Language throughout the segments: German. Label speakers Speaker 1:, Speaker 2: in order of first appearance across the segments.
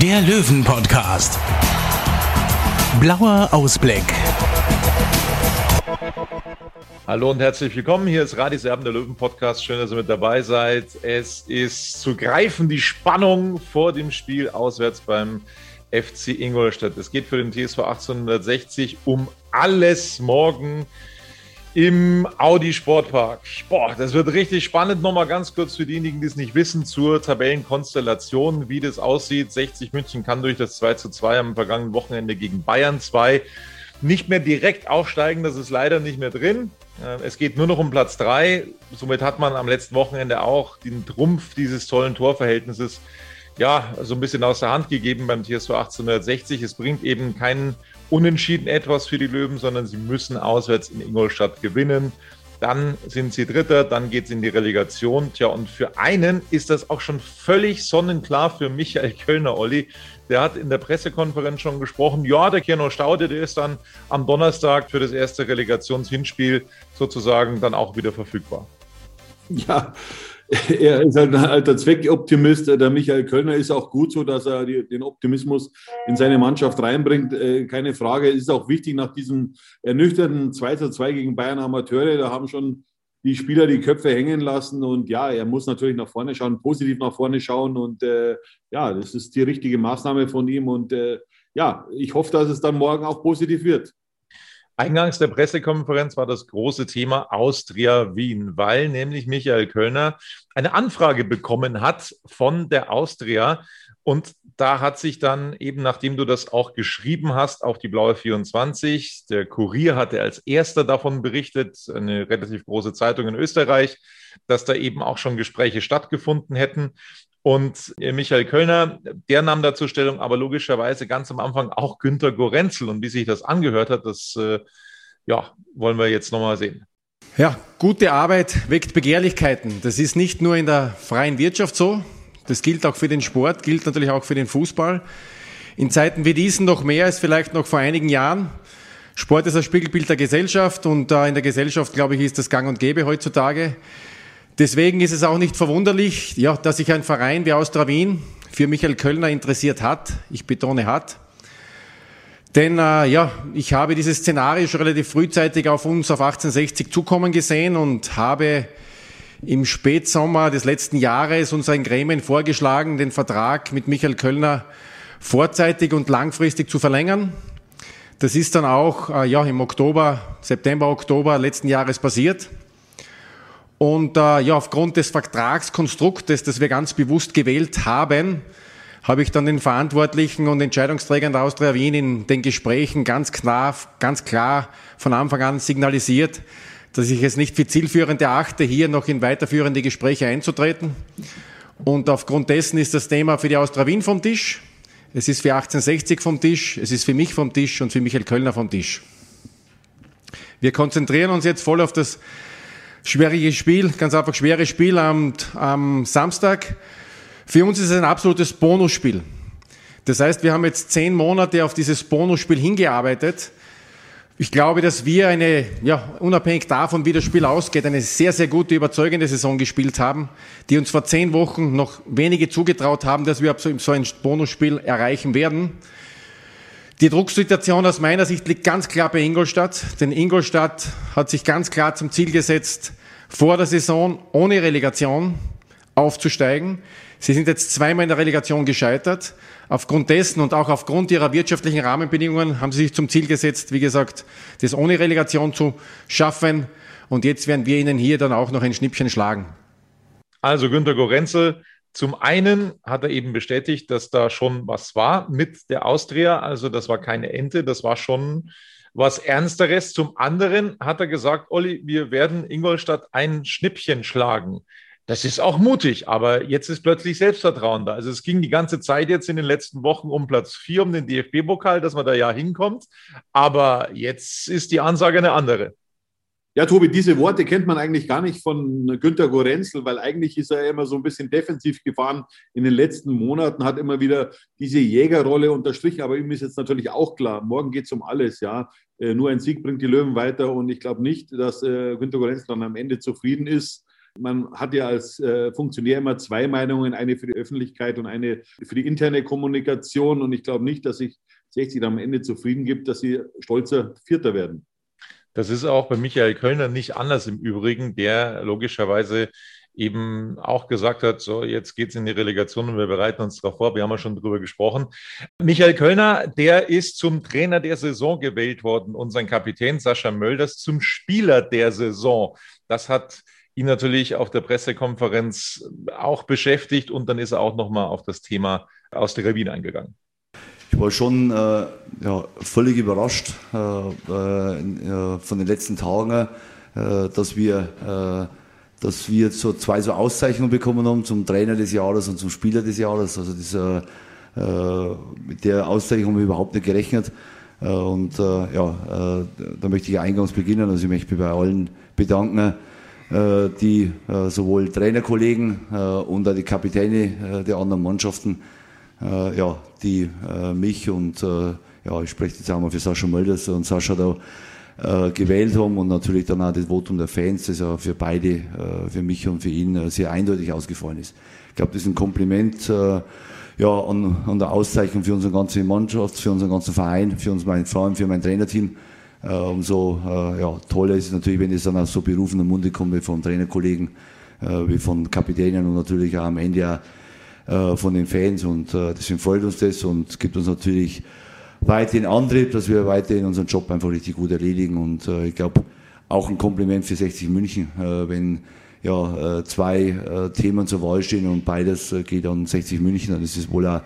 Speaker 1: der Löwen-Podcast. Blauer Ausblick.
Speaker 2: Hallo und herzlich willkommen. Hier ist Radis Erben der Löwen Podcast. Schön, dass ihr mit dabei seid. Es ist zu greifen die Spannung vor dem Spiel auswärts beim FC Ingolstadt. Es geht für den TSV 1860 um alles morgen im Audi Sportpark. Boah, das wird richtig spannend. Nochmal ganz kurz für diejenigen, die es nicht wissen, zur Tabellenkonstellation, wie das aussieht. 60 München kann durch das 2 zu 2 am vergangenen Wochenende gegen Bayern 2 nicht mehr direkt aufsteigen. Das ist leider nicht mehr drin. Äh, Es geht nur noch um Platz 3. Somit hat man am letzten Wochenende auch den Trumpf dieses tollen Torverhältnisses ja, so ein bisschen aus der Hand gegeben beim TSV 1860. Es bringt eben keinen Unentschieden etwas für die Löwen, sondern sie müssen auswärts in Ingolstadt gewinnen. Dann sind sie Dritter, dann geht es in die Relegation. Tja, und für einen ist das auch schon völlig sonnenklar für Michael Kölner, Olli. Der hat in der Pressekonferenz schon gesprochen. Ja, der Keno Staude, der ist dann am Donnerstag für das erste Relegationshinspiel sozusagen dann auch wieder verfügbar.
Speaker 3: Ja, er ist halt ein alter Zweckoptimist. Der Michael Kölner ist auch gut so, dass er die, den Optimismus in seine Mannschaft reinbringt. Äh, keine Frage. Es ist auch wichtig nach diesem ernüchternden 2 zu 2 gegen Bayern Amateure. Da haben schon die Spieler die Köpfe hängen lassen. Und ja, er muss natürlich nach vorne schauen, positiv nach vorne schauen. Und äh, ja, das ist die richtige Maßnahme von ihm. Und äh, ja, ich hoffe, dass es dann morgen auch positiv wird.
Speaker 2: Eingangs der Pressekonferenz war das große Thema Austria Wien, weil nämlich Michael Kölner eine Anfrage bekommen hat von der Austria. Und da hat sich dann eben, nachdem du das auch geschrieben hast, auf die Blaue 24, der Kurier hatte als erster davon berichtet, eine relativ große Zeitung in Österreich, dass da eben auch schon Gespräche stattgefunden hätten. Und Michael Kölner, der nahm dazu Stellung, aber logischerweise ganz am Anfang auch Günter Gorenzel. Und wie sich das angehört hat, das äh, ja, wollen wir jetzt nochmal sehen.
Speaker 4: Ja, gute Arbeit weckt Begehrlichkeiten. Das ist nicht nur in der freien Wirtschaft so. Das gilt auch für den Sport, gilt natürlich auch für den Fußball. In Zeiten wie diesen noch mehr als vielleicht noch vor einigen Jahren. Sport ist ein Spiegelbild der Gesellschaft und äh, in der Gesellschaft, glaube ich, ist das gang und gäbe heutzutage. Deswegen ist es auch nicht verwunderlich, ja, dass sich ein Verein wie Austria Wien für Michael Kölner interessiert hat. Ich betone hat. Denn äh, ja, ich habe dieses Szenario schon relativ frühzeitig auf uns auf 1860 zukommen gesehen und habe im Spätsommer des letzten Jahres unseren Gremien vorgeschlagen, den Vertrag mit Michael Kölner vorzeitig und langfristig zu verlängern. Das ist dann auch äh, ja, im Oktober, September, Oktober letzten Jahres passiert. Und äh, ja, aufgrund des Vertragskonstruktes, das wir ganz bewusst gewählt haben, habe ich dann den Verantwortlichen und Entscheidungsträgern der Austria Wien in den Gesprächen ganz klar, ganz klar von Anfang an signalisiert, dass ich es nicht für zielführend erachte, hier noch in weiterführende Gespräche einzutreten. Und aufgrund dessen ist das Thema für die Austria Wien vom Tisch. Es ist für 1860 vom Tisch, es ist für mich vom Tisch und für Michael Kölner vom Tisch. Wir konzentrieren uns jetzt voll auf das schwierige Spiel, ganz einfach schweres Spiel am, am Samstag. Für uns ist es ein absolutes Bonusspiel. Das heißt, wir haben jetzt zehn Monate auf dieses Bonusspiel hingearbeitet. Ich glaube, dass wir eine, ja, unabhängig davon, wie das Spiel ausgeht, eine sehr, sehr gute, überzeugende Saison gespielt haben, die uns vor zehn Wochen noch wenige zugetraut haben, dass wir so ein Bonusspiel erreichen werden. Die Drucksituation aus meiner Sicht liegt ganz klar bei Ingolstadt, denn Ingolstadt hat sich ganz klar zum Ziel gesetzt, vor der Saison ohne Relegation aufzusteigen. Sie sind jetzt zweimal in der Relegation gescheitert. Aufgrund dessen und auch aufgrund ihrer wirtschaftlichen Rahmenbedingungen haben sie sich zum Ziel gesetzt, wie gesagt, das ohne Relegation zu schaffen. Und jetzt werden wir ihnen hier dann auch noch ein Schnippchen schlagen.
Speaker 2: Also Günter Gorenzel, zum einen hat er eben bestätigt, dass da schon was war mit der Austria. Also das war keine Ente, das war schon was Ernsteres. Zum anderen hat er gesagt, Olli, wir werden Ingolstadt ein Schnippchen schlagen. Das ist auch mutig, aber jetzt ist plötzlich Selbstvertrauen da. Also es ging die ganze Zeit jetzt in den letzten Wochen um Platz vier, um den DFB-Pokal, dass man da ja hinkommt. Aber jetzt ist die Ansage eine andere.
Speaker 3: Ja, Tobi, diese Worte kennt man eigentlich gar nicht von Günter Gorenzel, weil eigentlich ist er immer so ein bisschen defensiv gefahren in den letzten Monaten, hat immer wieder diese Jägerrolle unterstrichen. Aber ihm ist jetzt natürlich auch klar, morgen geht es um alles. Ja, äh, nur ein Sieg bringt die Löwen weiter und ich glaube nicht, dass äh, Günter Gorenzel dann am Ende zufrieden ist. Man hat ja als äh, Funktionär immer zwei Meinungen, eine für die Öffentlichkeit und eine für die interne Kommunikation. Und ich glaube nicht, dass sich 60 am Ende zufrieden gibt, dass sie stolzer Vierter werden.
Speaker 2: Das ist auch bei Michael Kölner nicht anders im Übrigen, der logischerweise eben auch gesagt hat, so jetzt geht's in die Relegation und wir bereiten uns darauf vor. Wir haben ja schon drüber gesprochen. Michael Kölner, der ist zum Trainer der Saison gewählt worden und sein Kapitän Sascha Mölders zum Spieler der Saison. Das hat ihn natürlich auf der Pressekonferenz auch beschäftigt und dann ist er auch nochmal auf das Thema aus der Kabine eingegangen.
Speaker 5: Ich war schon äh, ja, völlig überrascht äh, äh, von den letzten Tagen, äh, dass wir, äh, dass wir so zwei so Auszeichnungen bekommen haben zum Trainer des Jahres und zum Spieler des Jahres. Also das, äh, mit der Auszeichnung haben wir überhaupt nicht gerechnet. und ja, da möchte ich eingangs beginnen. Also ich möchte mich bei allen bedanken, äh, die äh, sowohl Trainerkollegen äh, und auch die Kapitäne der anderen Mannschaften, ja, die mich und ja, ich spreche jetzt auch mal für Sascha Mölders und Sascha da gewählt haben und natürlich dann auch das Votum der Fans, das ja für beide, für mich und für ihn sehr eindeutig ausgefallen ist. Ich glaube, das ist ein Kompliment ja, an, an der Auszeichnung für unsere ganze Mannschaft, für unseren ganzen Verein, für uns, mein, vor allem für mein Trainerteam. Äh, umso äh, ja, toller ist es natürlich, wenn es dann aus so berufenem Munde kommt, wie von Trainerkollegen, äh, wie von Kapitänen und natürlich auch am Ende auch von den Fans. Und deswegen freut uns das und gibt uns natürlich weiterhin Antrieb, dass wir weiterhin unseren Job einfach richtig gut erledigen. Und ich glaube, auch ein Kompliment für 60 München, wenn ja, zwei Themen zur Wahl stehen und beides geht an 60 München. Das ist wohl auch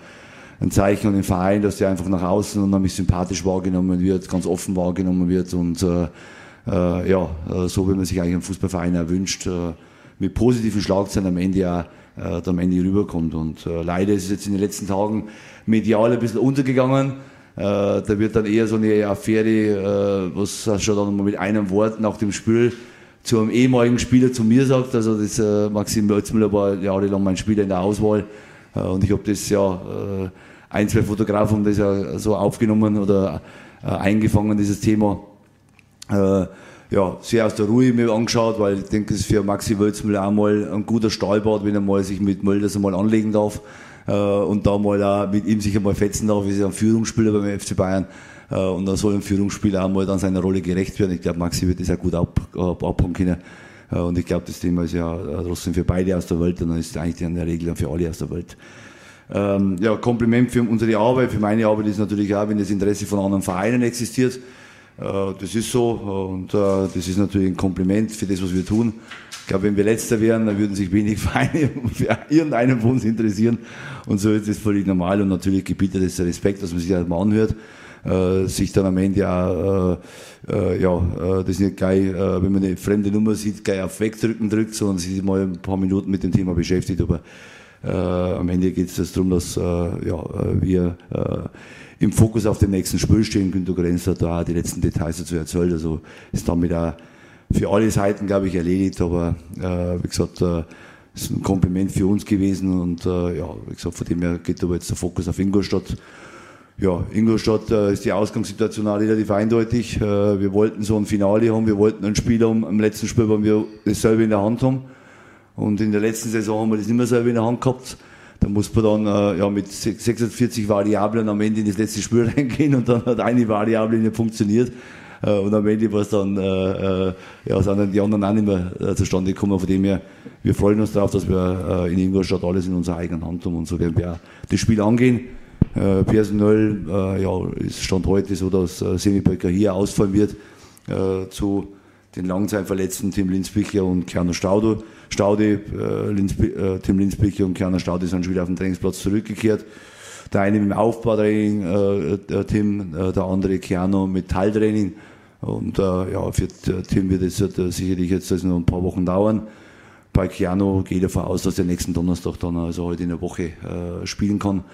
Speaker 5: ein Zeichen an den Verein, dass der einfach nach außen unheimlich sympathisch wahrgenommen wird, ganz offen wahrgenommen wird und äh, äh, ja, äh, so wie man sich eigentlich einen Fußballverein erwünscht, äh, mit positiven Schlagzeilen am Ende ja äh, am Ende rüberkommt. Und äh, leider ist es jetzt in den letzten Tagen medial ein bisschen untergegangen. Äh, da wird dann eher so eine Affäre, äh, was schon dann mal mit einem Wort nach dem Spiel zu einem ehemaligen Spieler zu mir sagt. Also das äh, Maxim Mötzmüller war jahrelang mein Spieler in der Auswahl. Äh, und ich habe das ja, äh, ein, zwei Fotografen haben das ja so aufgenommen oder äh, eingefangen, dieses Thema. Ja, sehr aus der Ruhe mir angeschaut, weil ich denke, es ist für Maxi Wölzmüller auch mal ein guter Stahlbad, wenn er mal sich mit Mölders einmal anlegen darf und da mal auch mit ihm sich einmal fetzen darf, wie sie ein Führungsspieler beim FC Bayern. und dann soll ein Führungsspieler auch mal dann seiner Rolle gerecht werden. Ich glaube, Maxi wird das auch gut ab, ab, abhauen können. Und ich glaube, das Thema ist ja trotzdem für beide aus der Welt und dann ist es eigentlich in der Regel für alle aus der Welt. Ähm, ja, Kompliment für unsere Arbeit, für meine Arbeit ist natürlich auch, wenn das Interesse von anderen Vereinen existiert. Äh, das ist so und äh, das ist natürlich ein Kompliment für das, was wir tun. Ich glaube, wenn wir Letzter wären, dann würden sich wenig Vereine für irgendeinen von uns interessieren. Und so ist es völlig normal und natürlich gebietet es Respekt, dass man sich das mal anhört äh, sich dann am Ende auch, äh, äh, ja, äh, das nicht gleich, äh, wenn man eine fremde Nummer sieht, gleich auf Wegdrücken drückt, sondern sich mal ein paar Minuten mit dem Thema beschäftigt. Aber äh, am Ende geht es darum, dass äh, ja, wir äh, im Fokus auf dem nächsten Spiel stehen. Günter Grenz hat da die letzten Details dazu erzählt. Also ist damit auch für alle Seiten, glaube ich, erledigt. Aber äh, wie gesagt, äh, ist ein Kompliment für uns gewesen und äh, ja, wie gesagt, von dem her geht aber jetzt der Fokus auf Ingolstadt ja, Ingolstadt äh, ist die Ausgangssituation auch relativ eindeutig. Äh, wir wollten so ein Finale haben, wir wollten einen Spieler haben, am letzten Spiel, wo wir dasselbe in der Hand haben. Und in der letzten Saison haben wir das nicht mehr selber in der Hand gehabt. Da muss man dann äh, ja, mit 46 Variablen am Ende in das letzte Spiel reingehen und dann hat eine Variable nicht funktioniert. Äh, und am Ende war es dann, äh, äh, ja, sind dann die anderen auch nicht mehr äh, zustande gekommen. Von dem her, wir freuen uns darauf, dass wir äh, in Ingolstadt alles in unserer eigenen Hand haben und so werden wir auch das Spiel angehen. Personell ja, ist Stand heute so, dass äh, Semipöcker hier ausfallen wird zu den Langzeitverletzten Tim Linsbicher und Kerner Staude. Staude äh, Linsbi äh, Tim Linsbicher und Kerner Staude sind schon wieder auf den Trainingsplatz zurückgekehrt. Der eine mit dem Aufbautraining, äh, Tim, äh, der andere Keanu mit Teiltraining. Und äh, ja, für Tim wird es sicherlich jetzt also noch ein paar Wochen dauern. bei Keanu gehe ich davon aus, dass der nächsten Donnerstag dann, also heute in der Woche, äh, spielen kann.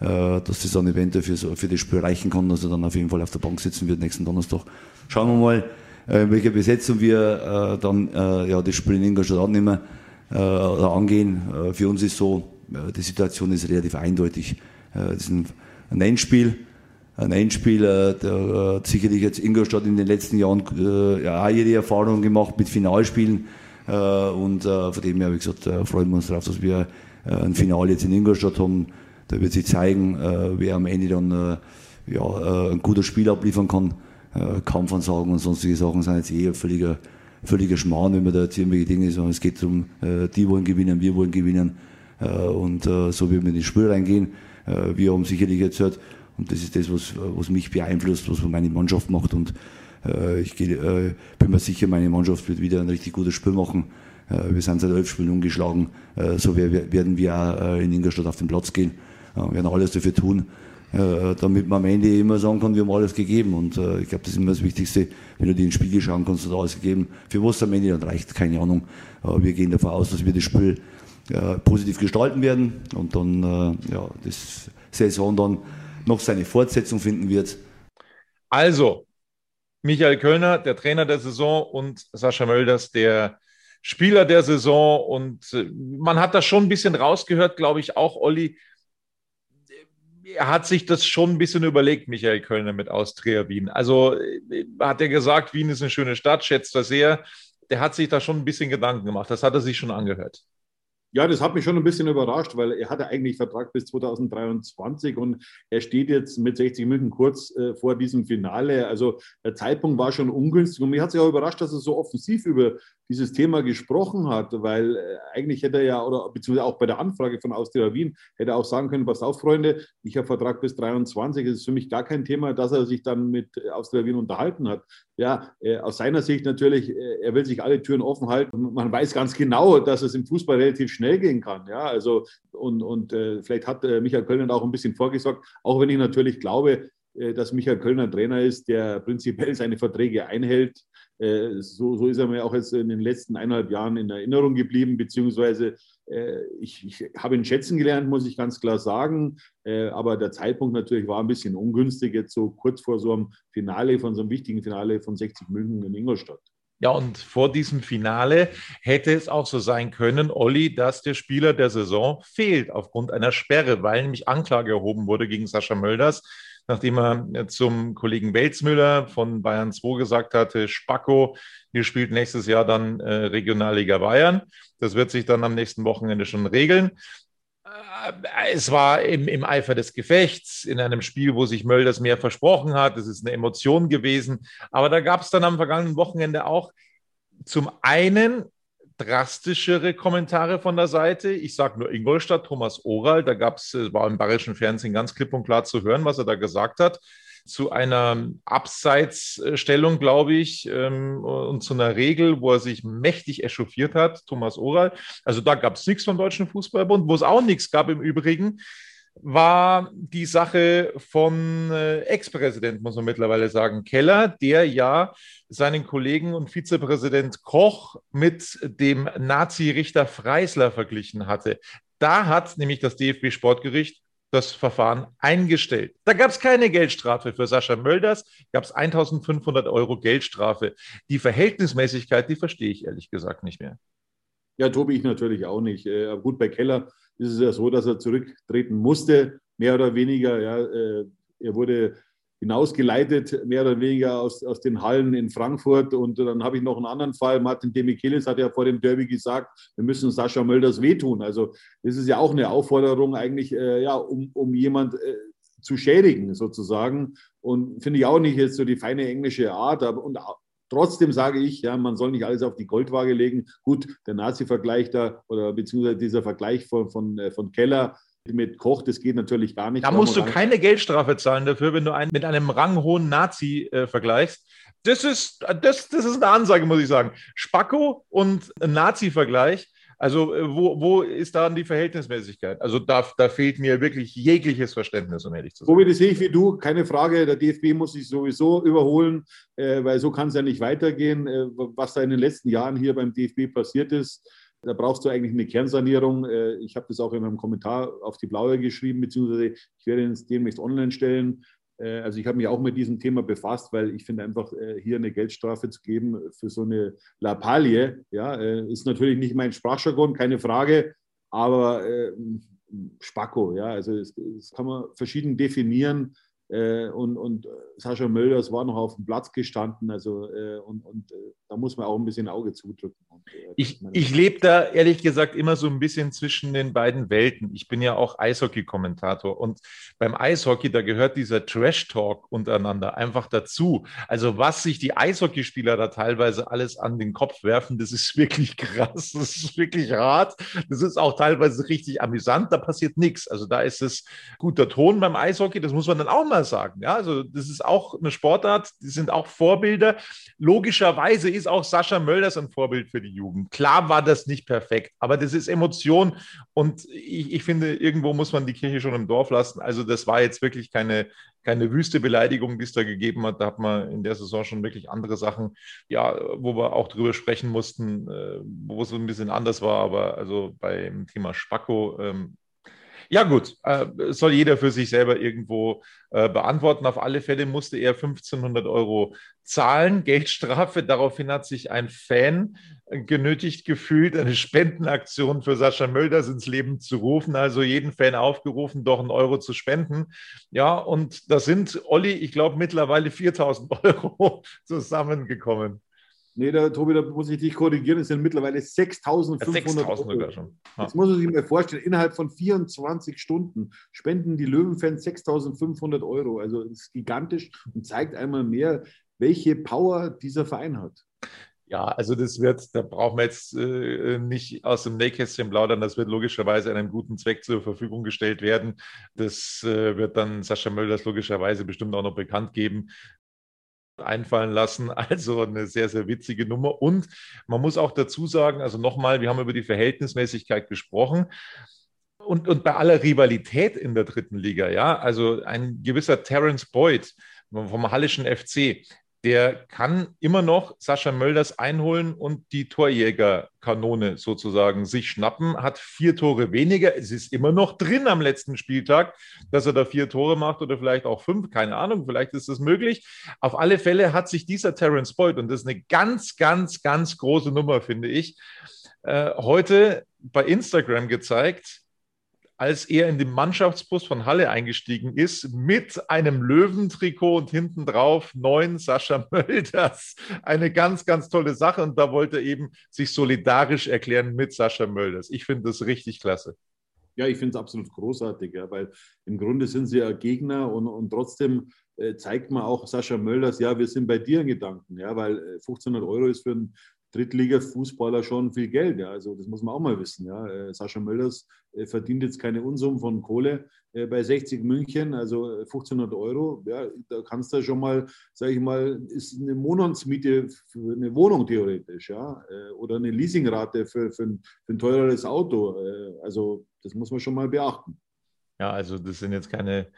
Speaker 5: Äh, dass das dann eventuell für, für das Spiel reichen kann, dass er dann auf jeden Fall auf der Bank sitzen wird nächsten Donnerstag. Schauen wir mal, äh, in welcher Besetzung wir äh, dann äh, ja, das Spiel in Ingolstadt annehmen äh, oder angehen. Äh, für uns ist so, äh, die Situation ist relativ eindeutig. Äh, das ist ein, ein Endspiel ein Endspiel, äh, sicherlich jetzt Ingolstadt in den letzten Jahren äh, ja, auch jede Erfahrung gemacht mit Finalspielen. Äh, und äh, von dem her, wie gesagt, äh, freuen wir uns darauf, dass wir äh, ein Finale jetzt in Ingolstadt haben. Da wird sich zeigen, äh, wer am Ende dann äh, ja, äh, ein gutes Spiel abliefern kann. Äh, Kampfansagen und sonstige Sachen sind jetzt eh ein völliger, völliger Schmarrn, wenn man da jetzt irgendwelche Dinge sagen. Es geht darum, äh, die wollen gewinnen, wir wollen gewinnen. Äh, und äh, so wird man in das Spiel reingehen. Äh, wir haben sicherlich jetzt halt, und das ist das, was, was mich beeinflusst, was meine Mannschaft macht. Und äh, ich geh, äh, bin mir sicher, meine Mannschaft wird wieder ein richtig gutes Spiel machen. Wir sind seit elf Spielen ungeschlagen. So werden wir auch in Ingolstadt auf den Platz gehen. Wir werden alles dafür tun, damit man am Ende immer sagen kann, wir haben alles gegeben. Und ich glaube, das ist immer das Wichtigste, wenn du dir in den Spiegel schauen kannst, du alles gegeben. Für was am Ende dann reicht, keine Ahnung. Aber wir gehen davon aus, dass wir das Spiel positiv gestalten werden und dann ja, das Saison dann noch seine Fortsetzung finden wird.
Speaker 2: Also, Michael Kölner, der Trainer der Saison und Sascha Mölders, der Spieler der Saison. Und äh, man hat das schon ein bisschen rausgehört, glaube ich, auch Olli. Er hat sich das schon ein bisschen überlegt, Michael Kölner mit Austria Wien. Also äh, hat er gesagt, Wien ist eine schöne Stadt, schätzt das sehr. Der hat sich da schon ein bisschen Gedanken gemacht. Das hat er sich schon angehört.
Speaker 3: Ja, das hat mich schon ein bisschen überrascht, weil er hatte eigentlich Vertrag bis 2023 und er steht jetzt mit 60 Minuten kurz äh, vor diesem Finale. Also der Zeitpunkt war schon ungünstig und mich hat sich auch überrascht, dass er so offensiv über dieses Thema gesprochen hat, weil äh, eigentlich hätte er ja, oder beziehungsweise auch bei der Anfrage von Austria Wien, hätte er auch sagen können, pass auf, Freunde, ich habe Vertrag bis 23, es ist für mich gar kein Thema, dass er sich dann mit Austria Wien unterhalten hat. Ja, äh, aus seiner Sicht natürlich, äh, er will sich alle Türen offen halten. Man weiß ganz genau, dass es im Fußball relativ schnell gehen kann. Ja, also und, und äh, vielleicht hat äh, Michael Kölner auch ein bisschen vorgesorgt, auch wenn ich natürlich glaube, äh, dass Michael Kölner Trainer ist, der prinzipiell seine Verträge einhält. Äh, so, so ist er mir auch jetzt in den letzten eineinhalb Jahren in Erinnerung geblieben, beziehungsweise äh, ich, ich habe ihn schätzen gelernt, muss ich ganz klar sagen. Aber der Zeitpunkt natürlich war ein bisschen ungünstig, jetzt so kurz vor so einem Finale, von so einem wichtigen Finale von 60 München in Ingolstadt.
Speaker 2: Ja, und vor diesem Finale hätte es auch so sein können, Olli, dass der Spieler der Saison fehlt aufgrund einer Sperre, weil nämlich Anklage erhoben wurde gegen Sascha Mölders nachdem er zum Kollegen Welzmüller von Bayern 2 gesagt hatte, Spacko, ihr spielt nächstes Jahr dann äh, Regionalliga Bayern. Das wird sich dann am nächsten Wochenende schon regeln. Äh, es war im, im Eifer des Gefechts, in einem Spiel, wo sich Mölders mehr versprochen hat. Es ist eine Emotion gewesen. Aber da gab es dann am vergangenen Wochenende auch zum einen drastischere Kommentare von der Seite. Ich sage nur Ingolstadt, Thomas Oral, da gab es, war im bayerischen Fernsehen ganz klipp und klar zu hören, was er da gesagt hat, zu einer Abseitsstellung, glaube ich, ähm, und zu einer Regel, wo er sich mächtig echauffiert hat, Thomas Oral. Also da gab es nichts vom Deutschen Fußballbund, wo es auch nichts gab im Übrigen war die Sache von äh, Ex-Präsident, muss man mittlerweile sagen, Keller, der ja seinen Kollegen und Vizepräsident Koch mit dem Nazi-Richter Freisler verglichen hatte. Da hat nämlich das DFB-Sportgericht das Verfahren eingestellt. Da gab es keine Geldstrafe für Sascha Mölders, gab es 1500 Euro Geldstrafe. Die Verhältnismäßigkeit, die verstehe ich ehrlich gesagt nicht mehr.
Speaker 3: Ja, Tobi, ich natürlich auch nicht. Äh, gut, bei Keller ist es ja so, dass er zurücktreten musste, mehr oder weniger. Ja, äh, er wurde hinausgeleitet, mehr oder weniger aus, aus den Hallen in Frankfurt. Und dann habe ich noch einen anderen Fall. Martin Demichelis hat ja vor dem Derby gesagt, wir müssen Sascha Mölders wehtun. Also das ist ja auch eine Aufforderung eigentlich, äh, ja, um, um jemand äh, zu schädigen sozusagen. Und finde ich auch nicht jetzt so die feine englische Art. Aber, und Trotzdem sage ich, ja, man soll nicht alles auf die Goldwaage legen. Gut, der Nazi-Vergleich da oder beziehungsweise dieser Vergleich von, von, äh, von Keller mit Koch, das geht natürlich gar nicht.
Speaker 2: Da musst du keine Geldstrafe zahlen dafür, wenn du einen mit einem ranghohen Nazi äh, vergleichst. Das ist, das, das ist eine Ansage, muss ich sagen. Spacko und Nazi-Vergleich also äh, wo, wo ist da die Verhältnismäßigkeit? Also da, da fehlt mir wirklich jegliches Verständnis, um ehrlich zu sein.
Speaker 3: Tobi, das sehe ich wie du, keine Frage. Der DFB muss sich sowieso überholen, äh, weil so kann es ja nicht weitergehen. Äh, was da in den letzten Jahren hier beim DFB passiert ist, Da brauchst du eigentlich eine Kernsanierung. Äh, ich habe das auch in meinem Kommentar auf die Blaue geschrieben, beziehungsweise ich werde es demnächst online stellen. Äh, also ich habe mich auch mit diesem Thema befasst, weil ich finde einfach, äh, hier eine Geldstrafe zu geben für so eine Lappalie, ja, ist natürlich nicht mein Sprachjargon, keine Frage, aber Spacko, ja, also das, das kann man verschieden definieren. Äh, und, und Sascha Mölders war noch auf dem Platz gestanden. Also, äh, und, und äh, da muss man auch ein bisschen Auge zudrücken.
Speaker 2: Ich ich lebe da ehrlich gesagt immer so ein bisschen zwischen den beiden Welten. Ich bin ja auch Eishockey-Kommentator und beim Eishockey, da gehört dieser Trash-Talk untereinander einfach dazu. Also, was sich die Eishockeyspieler da teilweise alles an den Kopf werfen, das ist wirklich krass. Das ist wirklich hart. Das ist auch teilweise richtig amüsant. Da passiert nichts. Also, da ist es guter Ton beim Eishockey. Das muss man dann auch mal sagen. Ja, also das ist auch eine Sportart, die sind auch Vorbilder. Logischerweise ist auch Sascha Mölders ein Vorbild für die Jugend. Klar war das nicht perfekt, aber das ist Emotion und ich, ich finde, irgendwo muss man die Kirche schon im Dorf lassen. Also das war jetzt wirklich keine, keine wüste Beleidigung, die es da gegeben hat. Da hat man in der Saison schon wirklich andere Sachen, ja, wo wir auch drüber sprechen mussten, äh, wo es ein bisschen anders war. Aber also beim Thema Spacko ähm, ja, gut, äh, soll jeder für sich selber irgendwo äh, beantworten. Auf alle Fälle musste er 1500 Euro zahlen, Geldstrafe. Daraufhin hat sich ein Fan genötigt gefühlt, eine Spendenaktion für Sascha Mölders ins Leben zu rufen. Also jeden Fan aufgerufen, doch einen Euro zu spenden. Ja, und da sind, Olli, ich glaube, mittlerweile 4000 Euro zusammengekommen.
Speaker 3: Nee, da, Tobi, da muss ich dich korrigieren. Es sind mittlerweile 6.500 Euro. Schon. Ja. Jetzt muss man sich mal vorstellen, innerhalb von 24 Stunden spenden die Löwenfans 6.500 Euro. Also das ist gigantisch und zeigt einmal mehr, welche Power dieser Verein hat.
Speaker 2: Ja, also das wird, da brauchen wir jetzt äh, nicht aus dem Nähkästchen plaudern, das wird logischerweise einem guten Zweck zur Verfügung gestellt werden. Das äh, wird dann Sascha Mölders logischerweise bestimmt auch noch bekannt geben einfallen lassen. Also eine sehr, sehr witzige Nummer. Und man muss auch dazu sagen, also nochmal, wir haben über die Verhältnismäßigkeit gesprochen. Und, und bei aller Rivalität in der dritten Liga, ja, also ein gewisser Terence Boyd vom Hallischen FC, der kann immer noch Sascha Mölders einholen und die Torjägerkanone sozusagen sich schnappen, hat vier Tore weniger. Es ist immer noch drin am letzten Spieltag, dass er da vier Tore macht oder vielleicht auch fünf, keine Ahnung, vielleicht ist das möglich. Auf alle Fälle hat sich dieser Terence Boyd, und das ist eine ganz, ganz, ganz große Nummer, finde ich, äh, heute bei Instagram gezeigt, als er in den Mannschaftsbus von Halle eingestiegen ist, mit einem Löwentrikot und hinten drauf neun Sascha Mölders. Eine ganz, ganz tolle Sache. Und da wollte er eben sich solidarisch erklären mit Sascha Mölders. Ich finde das richtig klasse.
Speaker 3: Ja, ich finde es absolut großartig, ja, weil im Grunde sind sie ja Gegner und, und trotzdem äh, zeigt man auch Sascha Mölders, ja, wir sind bei dir in Gedanken, ja, weil 1500 äh, Euro ist für einen Drittliga-Fußballer schon viel Geld. Ja. Also das muss man auch mal wissen. Ja. Äh, Sascha Mölders äh, verdient jetzt keine Unsummen von Kohle äh, bei 60 München, also 1500 Euro. Ja, da kannst du schon mal, sage ich mal, ist eine Monatsmiete für eine Wohnung theoretisch, ja, oder eine Leasingrate für, für, ein, für ein teureres Auto. Also das muss man schon mal beachten.
Speaker 2: Ja, also das sind jetzt keine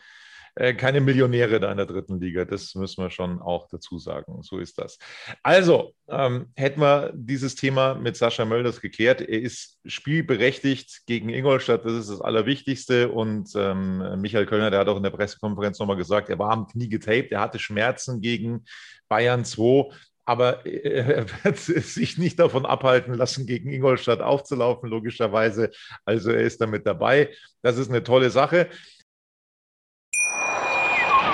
Speaker 2: äh, keine Millionäre da in der dritten Liga. Das müssen wir schon auch dazu sagen. So ist das. Also, ähm, hätten wir dieses Thema mit Sascha Mölders geklärt. Er ist spielberechtigt gegen Ingolstadt. Das ist das Allerwichtigste. Und ähm, Michael Kölner, der hat auch in der Pressekonferenz nochmal gesagt, er war am Knie getaped. Er hatte Schmerzen gegen Bayern 2 aber er wird sich nicht davon abhalten lassen, gegen Ingolstadt aufzulaufen, logischerweise. Also er ist damit dabei. Das ist eine tolle Sache.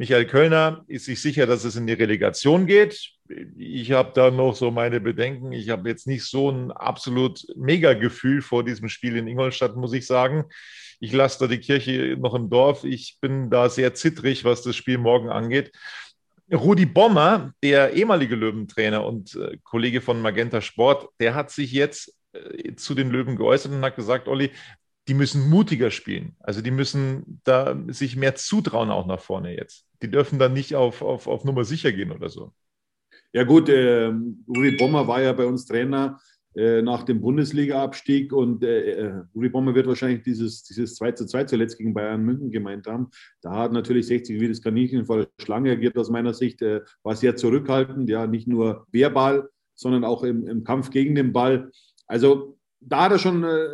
Speaker 2: Michael Kölner ist sich sicher, dass es in die Relegation geht. Ich habe da noch so meine Bedenken. Ich habe jetzt nicht so ein absolut Mega-Gefühl vor diesem Spiel in Ingolstadt, muss ich sagen. Ich lasse da die Kirche noch im Dorf. Ich bin da sehr zittrig, was das Spiel morgen angeht. Rudi Bommer, der ehemalige Löwentrainer und äh, Kollege von Magenta Sport, der hat sich jetzt äh, zu den Löwen geäußert und hat gesagt, Olli, die müssen mutiger spielen. Also die müssen da sich mehr zutrauen auch nach vorne jetzt. Die dürfen dann nicht auf, auf, auf Nummer sicher gehen oder so.
Speaker 3: Ja gut, äh, Rudi Bommer war ja bei uns Trainer äh, nach dem Bundesliga-Abstieg und äh, äh Rudi Bommer wird wahrscheinlich dieses, dieses 2 zu 2 zuletzt gegen Bayern München gemeint haben. Da hat natürlich 60 wie das Kaninchen vor der Schlange agiert aus meiner Sicht, äh, war sehr zurückhaltend, ja, nicht nur verbal, sondern auch im, im Kampf gegen den Ball. Also da hat er schon äh,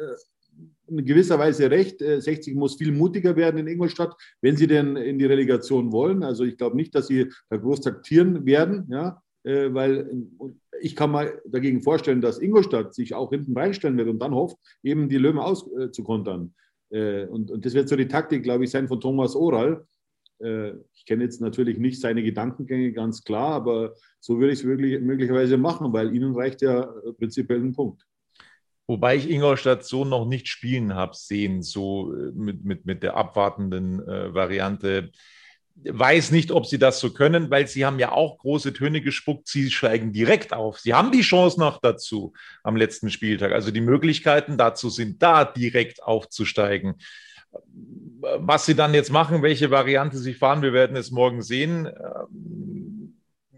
Speaker 3: in gewisser Weise recht. 60 äh, muss viel mutiger werden in Ingolstadt, wenn sie denn in die Relegation wollen. Also ich glaube nicht, dass sie da groß taktieren werden, ja, äh, weil ich kann mal dagegen vorstellen, dass Ingolstadt sich auch hinten reinstellen wird und dann hofft, eben die Löwen auszukontern. Und, und das wird so die Taktik, glaube ich, sein von Thomas Oral. Ich kenne jetzt natürlich nicht seine Gedankengänge ganz klar, aber so würde ich es möglicherweise machen, weil ihnen reicht ja prinzipiell ein Punkt.
Speaker 2: Wobei ich Ingolstadt so noch nicht spielen habe sehen, so äh, mit, mit, mit der abwartenden äh, Variante. Weiß nicht, ob sie das so können, weil sie haben ja auch große Töne gespuckt. Sie steigen direkt auf. Sie haben die Chance noch dazu am letzten Spieltag. Also die Möglichkeiten dazu sind da, direkt aufzusteigen. Was sie dann jetzt machen, welche Variante sie fahren, wir werden es morgen sehen. Ähm,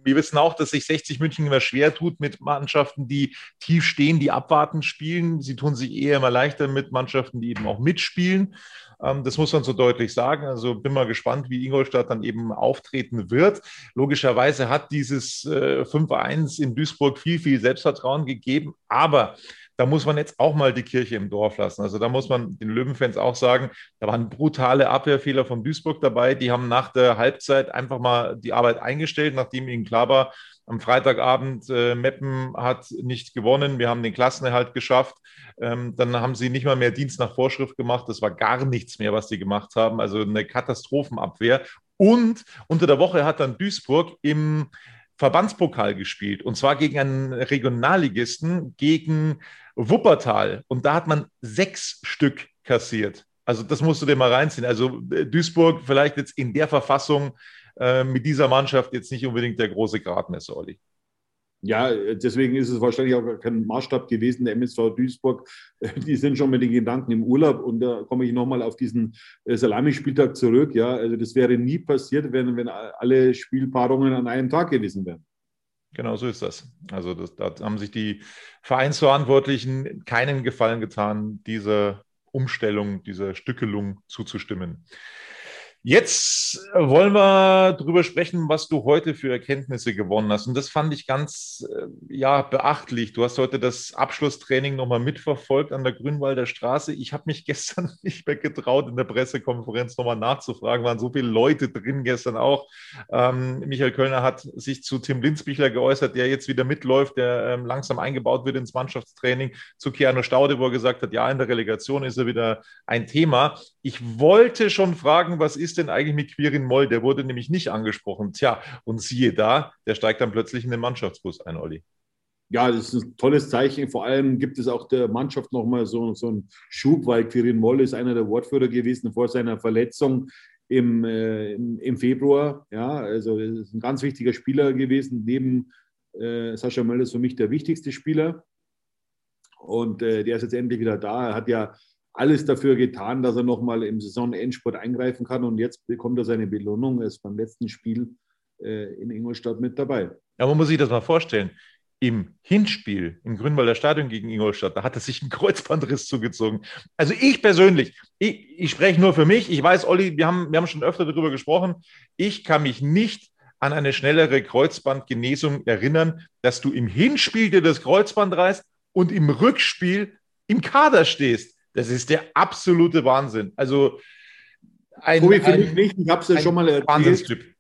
Speaker 2: wir wissen auch, dass sich 60 München immer schwer tut mit Mannschaften, die tief stehen, die abwarten spielen. Sie tun sich eher immer leichter mit Mannschaften, die eben auch mitspielen. Ähm, das muss man so deutlich sagen. Also bin mal gespannt, wie Ingolstadt dann eben auftreten wird. Logischerweise hat dieses 5-1 äh, in Duisburg viel, viel Selbstvertrauen gegeben. Aber da muss man jetzt auch mal die Kirche im Dorf lassen. Also da muss man den Löwenfans auch sagen, da waren brutale Abwehrfehler von Duisburg dabei. Die haben nach der Halbzeit einfach mal die Arbeit eingestellt, nachdem ihnen klar war, am Freitagabend, äh, Meppen hat nicht gewonnen, wir haben den Klassenerhalt geschafft. Ähm, dann haben sie nicht mal mehr Dienst nach Vorschrift gemacht. Das war gar nichts mehr, was sie gemacht haben. Also eine Katastrophenabwehr. Und unter der Woche hat dann Duisburg im Verbandspokal gespielt und zwar gegen einen Regionalligisten, gegen Wuppertal. Und da hat man sechs Stück kassiert. Also das musst du dir mal reinziehen. Also äh, Duisburg vielleicht jetzt in der Verfassung äh, mit dieser Mannschaft jetzt nicht unbedingt der große Gradmesser, Olli.
Speaker 3: Ja, deswegen ist es wahrscheinlich auch kein Maßstab gewesen, der MSV Duisburg. Die sind schon mit den Gedanken im Urlaub und da komme ich nochmal auf diesen äh, Salamispieltag zurück. Ja, also das wäre nie passiert, wenn, wenn alle Spielpaarungen an einem Tag gewesen wären.
Speaker 2: Genau so ist das. Also das, da haben sich die Vereinsverantwortlichen keinen Gefallen getan, dieser Umstellung, dieser Stückelung zuzustimmen. Jetzt wollen wir darüber sprechen, was du heute für Erkenntnisse gewonnen hast. Und das fand ich ganz äh, ja, beachtlich. Du hast heute das Abschlusstraining nochmal mitverfolgt an der Grünwalder Straße. Ich habe mich gestern nicht mehr getraut, in der Pressekonferenz nochmal nachzufragen. Waren so viele Leute drin gestern auch. Ähm, Michael Kölner hat sich zu Tim Linzbichler geäußert, der jetzt wieder mitläuft, der ähm, langsam eingebaut wird ins Mannschaftstraining. Zu Keanu Staude, wo er gesagt hat, ja, in der Relegation ist er wieder ein Thema. Ich wollte schon fragen, was ist denn eigentlich mit Quirin Moll? Der wurde nämlich nicht angesprochen. Tja, und siehe da, der steigt dann plötzlich in den Mannschaftsbus ein, Olli.
Speaker 3: Ja, das ist ein tolles Zeichen. Vor allem gibt es auch der Mannschaft nochmal so, so einen Schub, weil Quirin Moll ist einer der Wortführer gewesen vor seiner Verletzung im, äh, im, Februar. Ja, also ist ein ganz wichtiger Spieler gewesen. Neben äh, Sascha Möller ist für mich der wichtigste Spieler. Und äh, der ist jetzt endlich wieder da. Er hat ja alles dafür getan, dass er nochmal im Saisonendsport eingreifen kann. Und jetzt bekommt er seine Belohnung. Er ist beim letzten Spiel äh, in Ingolstadt mit dabei.
Speaker 2: Ja, man muss sich das mal vorstellen. Im Hinspiel im Grünwalder Stadion gegen Ingolstadt, da hat er sich einen Kreuzbandriss zugezogen. Also ich persönlich, ich, ich spreche nur für mich. Ich weiß, Olli, wir haben, wir haben schon öfter darüber gesprochen. Ich kann mich nicht an eine schnellere Kreuzbandgenesung erinnern, dass du im Hinspiel dir das Kreuzband reißt und im Rückspiel im Kader stehst. Das ist der absolute Wahnsinn. Also
Speaker 3: ein, Tobi, für ein, mich nicht. Ich habe es ja schon mal erzählt.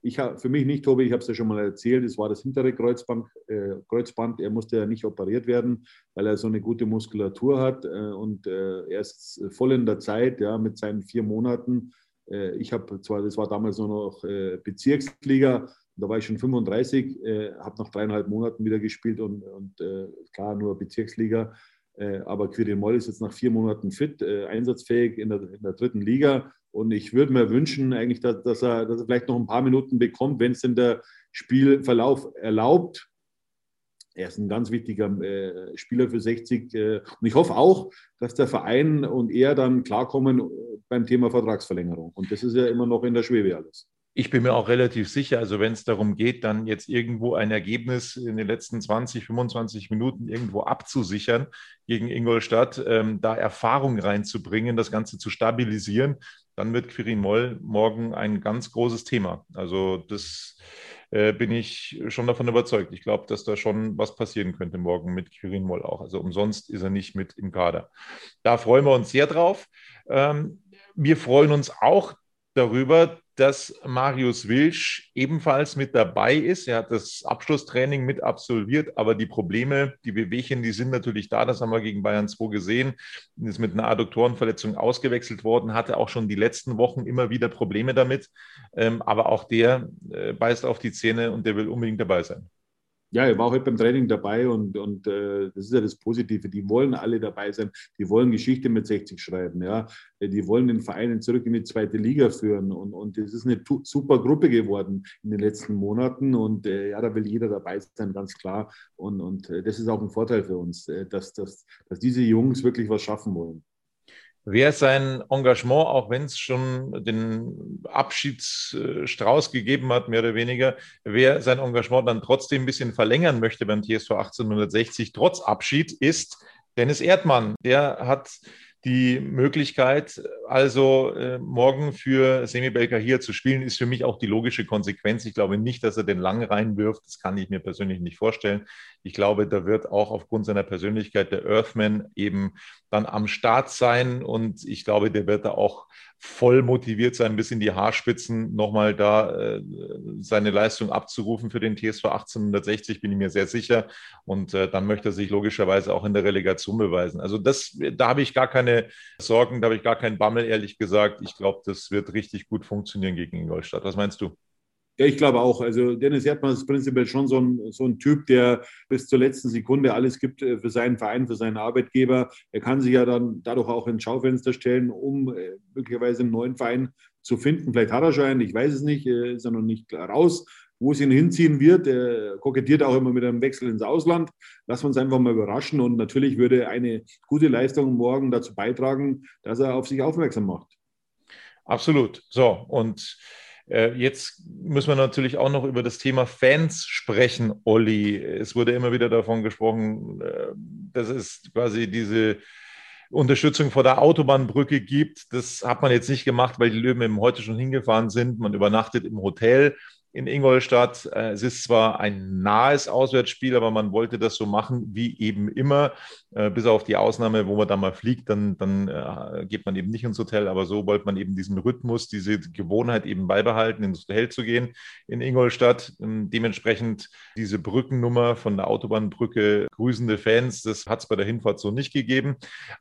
Speaker 3: Ich hab, für mich nicht, Tobi, ich habe es ja schon mal erzählt. Es war das hintere Kreuzband, äh, Kreuzband. Er musste ja nicht operiert werden, weil er so eine gute Muskulatur hat. Äh, und äh, er ist voll in der Zeit, ja, mit seinen vier Monaten Äh, ich habe zwar, das war damals nur noch äh, Bezirksliga, da war ich schon 35, äh, habe nach dreieinhalb Monaten wieder gespielt und, und äh, klar nur Bezirksliga. Äh, aber Quirin Moll ist jetzt nach vier Monaten fit, äh, einsatzfähig in der, in der, dritten Liga. Und ich würde mir wünschen, eigentlich, dass, dass, er, dass er vielleicht noch ein paar Minuten bekommt, wenn es denn der Spielverlauf erlaubt. Er ist ein ganz wichtiger äh, Spieler für 60. Äh, und ich hoffe auch, dass der Verein und er dann klarkommen beim Thema Vertragsverlängerung. Und das ist ja immer noch in der Schwebe alles.
Speaker 2: Ich bin mir auch relativ sicher, also wenn es darum geht, dann jetzt irgendwo ein Ergebnis in den letzten 20, 25 Minuten irgendwo abzusichern gegen Ingolstadt, ähm, da Erfahrung reinzubringen, das Ganze zu stabilisieren, dann wird Quirin Moll morgen ein ganz großes Thema. Also das äh, bin ich schon davon überzeugt. Ich glaube, dass da schon was passieren könnte morgen mit Quirin Moll auch. Also umsonst ist er nicht mit im Kader. Da freuen wir uns sehr drauf. Ähm, wir freuen uns auch darüber, dass Marius Wilsch ebenfalls mit dabei ist. Er hat das Abschlusstraining mit absolviert, aber die Probleme, die Bewegchen, die sind natürlich da. Das haben wir gegen Bayern 2 gesehen. Ist mit einer Adduktorenverletzung ausgewechselt worden, hatte auch schon die letzten Wochen immer wieder Probleme damit. Ähm, aber auch der äh, beißt auf die Zähne und der will unbedingt dabei sein
Speaker 3: ja, er war heute beim Training dabei und, und äh, das ist ja das Positive. Die wollen alle dabei sein. Die wollen Geschichte mit 60 schreiben. Ja. Die wollen den Verein zurück in die zweite Liga führen. Und, und das ist eine super Gruppe geworden in den letzten Monaten. Und äh, ja, da will jeder dabei sein, ganz klar. Und, und äh, das ist auch ein Vorteil für uns, äh, dass, dass, dass diese Jungs wirklich was schaffen wollen
Speaker 2: wer sein Engagement, auch wenn es schon den Abschiedsstrauß gegeben hat, mehr oder weniger, wer sein Engagement dann trotzdem ein bisschen verlängern möchte beim TSV 1860, trotz Abschied, ist Dennis Erdmann. Der hat die Möglichkeit, also äh, morgen für Semi Belka hier zu spielen, ist für mich auch die logische Konsequenz. Ich glaube nicht, dass er den lang reinwirft. Das kann ich mir persönlich nicht vorstellen. Ich glaube, da wird auch aufgrund seiner Persönlichkeit der Earthman eben dann am Start sein und ich glaube, der wird da auch voll motiviert sein, bis in die Haarspitzen nochmal da äh, seine Leistung abzurufen für den TSV 1860, bin ich mir sehr sicher. Und äh, dann möchte er sich logischerweise auch in der Relegation beweisen. Also das, da habe ich gar keine Sorgen, da habe ich gar keinen Bammel, ehrlich gesagt. Ich glaube, das wird richtig gut funktionieren gegen Ingolstadt. Was meinst du?
Speaker 3: Ja, ich glaube auch. Also Dennis Erdmann ist prinzipiell schon so ein, so ein Typ, der bis zur letzten Sekunde alles gibt äh, für seinen Verein, für seinen Arbeitgeber. Er kann sich ja dann dadurch auch ins Schaufenster stellen, um äh, möglicherweise einen neuen Verein zu finden. Vielleicht hat er schon einen, ich weiß es nicht, ist er noch nicht raus, wo es ihn hinziehen wird. Er kokettiert auch immer mit einem Wechsel ins Ausland. Lassen wir uns einfach mal überraschen. Und natürlich würde eine gute Leistung morgen dazu beitragen, dass er auf sich aufmerksam macht.
Speaker 2: Absolut. So, und äh, jetzt müssen wir natürlich auch noch über das Thema Fans sprechen, Olli. Es wurde immer wieder davon gesprochen, äh, dass es quasi diese Unterstützung vor der Autobahnbrücke gibt. Das hat man jetzt nicht gemacht, weil die Löwen eben heute schon hingefahren sind. Man übernachtet im Hotel in Ingolstadt. Äh, es ist zwar ein nahes Auswärtsspiel, aber man wollte das so machen wie eben immer, äh, bis auf die Ausnahme, wo man da mal fliegt, dann, dann äh, geht man eben nicht ins Hotel, aber so wollte man eben diesen Rhythmus, diese Gewohnheit eben beibehalten, ins Hotel zu gehen in Ingolstadt. Ähm, dementsprechend diese Brückennummer von der Autobahnbrücke, grüßende Fans, das hat es bei der Hinfahrt so nicht gegeben.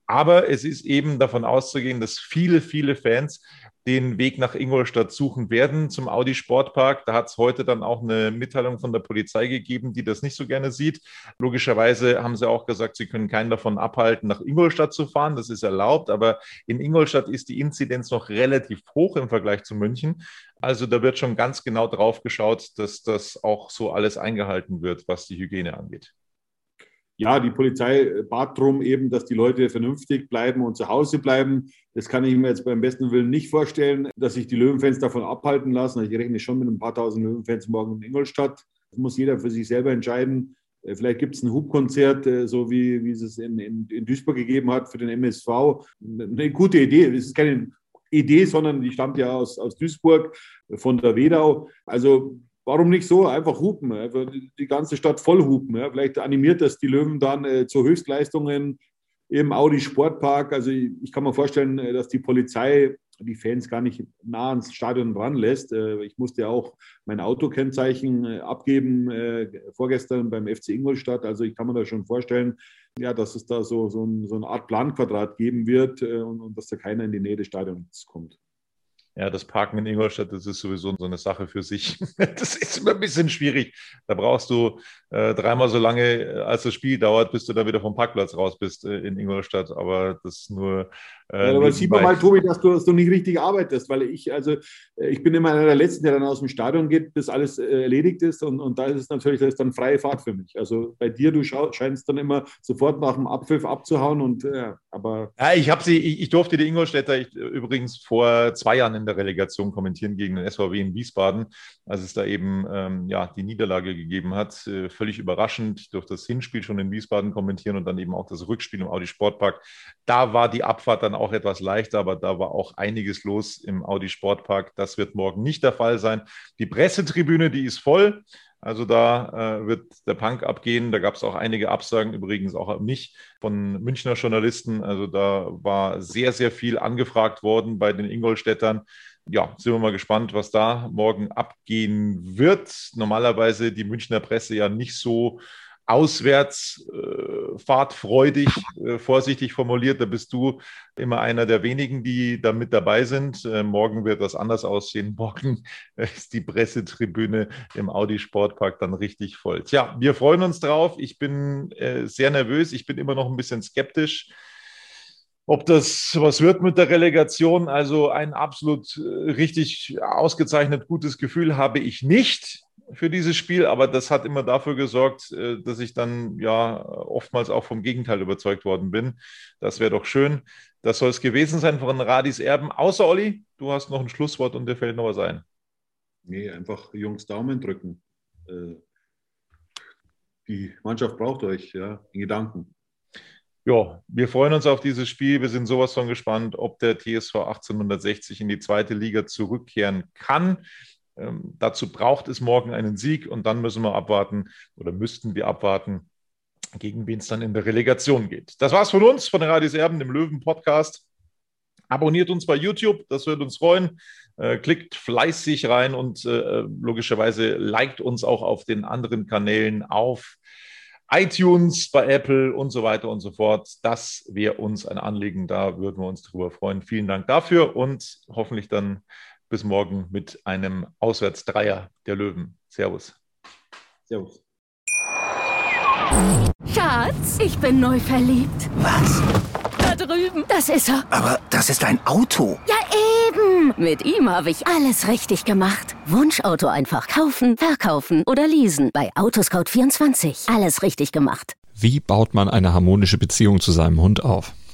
Speaker 2: Aber es ist eben davon auszugehen, dass viele, viele Fans den Weg nach Ingolstadt suchen werden zum Audi Sportpark. Da hat es heute dann auch eine Mitteilung von der Polizei gegeben, die das nicht so gerne sieht. Logischerweise haben sie auch gesagt, sie können keinen davon abhalten, nach Ingolstadt zu fahren. Das ist erlaubt, aber in Ingolstadt ist die Inzidenz noch relativ hoch im Vergleich zu München. Also da wird schon ganz genau drauf geschaut, dass das auch so alles eingehalten wird, was die Hygiene angeht
Speaker 3: ja, die Polizei bat darum eben, dass die Leute vernünftig bleiben und zu Hause bleiben. Das kann ich mir jetzt beim besten Willen nicht vorstellen, dass sich die Löwenfans davon abhalten lassen. Ich rechne schon mit ein paar tausend Löwenfans morgen in Ingolstadt. Das muss jeder für sich selber entscheiden. Äh, vielleicht gibt es ein Hubkonzert, äh, so wie, wie es es in, in, in Duisburg gegeben hat für den MSV. Eine gute Idee. Es ist keine Idee, sondern die stammt ja aus, aus Duisburg von der Wedau. Also warum nicht so einfach hupen? Einfach die ganze Stadt voll hupen. Ja? Vielleicht animiert das die Löwen dann äh, zu Höchstleistungen im Audi Sportpark. Also ich, ich, kann mir vorstellen, äh, dass die Polizei die Fans gar nicht nah ans Stadion ranlässt. Äh, ich musste ja auch mein Autokennzeichen äh, abgeben vorgestern beim FC Ingolstadt. Also ich kann mir da schon vorstellen, ja, dass es da so, so, ein, so eine Art Planquadrat geben wird und, und dass da keiner in die Nähe des Stadions kommt.
Speaker 2: Ja, das Parken in Ingolstadt, das ist sowieso so eine Sache für sich. Das ist immer ein bisschen schwierig. Da brauchst du äh, dreimal so lange, äh, als das Spiel dauert, bis du da wieder vom Parkplatz raus bist äh, in Ingolstadt. Aber das nur.
Speaker 3: Äh, ja, aber sieht man mal, Tobi, dass du, dass du nicht richtig arbeitest, weil ich, also äh, ich bin immer einer der Letzten, der dann aus dem Stadion geht, bis alles äh, erledigt ist. Und, und da ist es natürlich, das ist dann freie Fahrt für mich. Also bei dir, du scheinst dann immer sofort nach dem Abpfiff abzuhauen. Und aber.
Speaker 2: Ja, ich habe sie, ich, ich, durfte die Ingolstädter ich, übrigens vor zwei Jahren in der Relegation kommentieren gegen den SVW in Wiesbaden, als es da eben ähm, ja, die Niederlage gegeben hat. Äh, völlig überraschend durch das Hinspiel schon in Wiesbaden kommentieren und dann eben auch das Rückspiel im Audi Sportpark. Da war die Abfahrt dann auch etwas leichter, aber da war auch einiges los im Audi Sportpark. Das wird morgen nicht der Fall sein. Die Pressetribüne, die ist voll. Also da äh, wird der Punk abgehen. Da gab es auch einige Absagen, übrigens auch an mich von Münchner Journalisten. Also da war sehr, sehr viel angefragt worden bei den Ingolstädtern. Ja, sind wir mal gespannt, was da morgen abgehen wird. Normalerweise die Münchner Presse ja nicht so auswärts äh, fahrtfreudig, äh, vorsichtig formuliert. Da bist du immer einer der wenigen, die da mit dabei sind. Äh, morgen wird das anders aussehen. Morgen ist die Pressetribüne im Audi Sportpark dann richtig voll. Tja, wir freuen uns drauf. Ich bin äh, sehr nervös. Ich bin immer noch ein bisschen skeptisch. Ob das was wird mit der Relegation, also ein absolut äh, richtig ausgezeichnet gutes Gefühl habe ich nicht für dieses Spiel, aber das hat immer dafür gesorgt, äh, dass ich dann ja oftmals auch vom Gegenteil überzeugt worden bin. Das wäre doch schön. Das soll es gewesen sein von Radis Erben. Außer Olli, du hast noch ein Schlusswort und dir fällt noch was ein.
Speaker 3: Nee, einfach Jungs Daumen drücken. Äh, die Mannschaft braucht euch, ja, in Gedanken.
Speaker 2: Ja, wir freuen uns auf dieses Spiel. Wir sind sowas von gespannt, ob der TSV 1860 in die zweite Liga zurückkehren kann. Ähm, dazu braucht es morgen einen Sieg und dann müssen wir abwarten oder müssten wir abwarten, gegen wen es dann in der Relegation geht. Das war's von uns, von Radis Erben, dem Löwen-Podcast. Abonniert uns bei YouTube, das würde uns freuen. Äh, klickt fleißig rein und äh, logischerweise liked uns auch auf den anderen Kanälen auf iTunes, bei Apple und so weiter und so fort. Das wäre uns ein Anliegen, da würden wir uns drüber freuen. Vielen Dank dafür und hoffentlich dann bis morgen mit einem Auswärtsdreier der Löwen. Servus.
Speaker 3: Servus.
Speaker 6: Schatz, ich bin neu verliebt.
Speaker 7: Was?
Speaker 6: Da drüben. Das ist er.
Speaker 7: Aber das ist ein Auto.
Speaker 6: Ja, eben. Mit ihm habe ich alles richtig gemacht. Wunschauto einfach kaufen, verkaufen oder leasen. Bei Autoscout24. Alles richtig gemacht.
Speaker 8: Wie baut man eine harmonische Beziehung zu seinem Hund auf?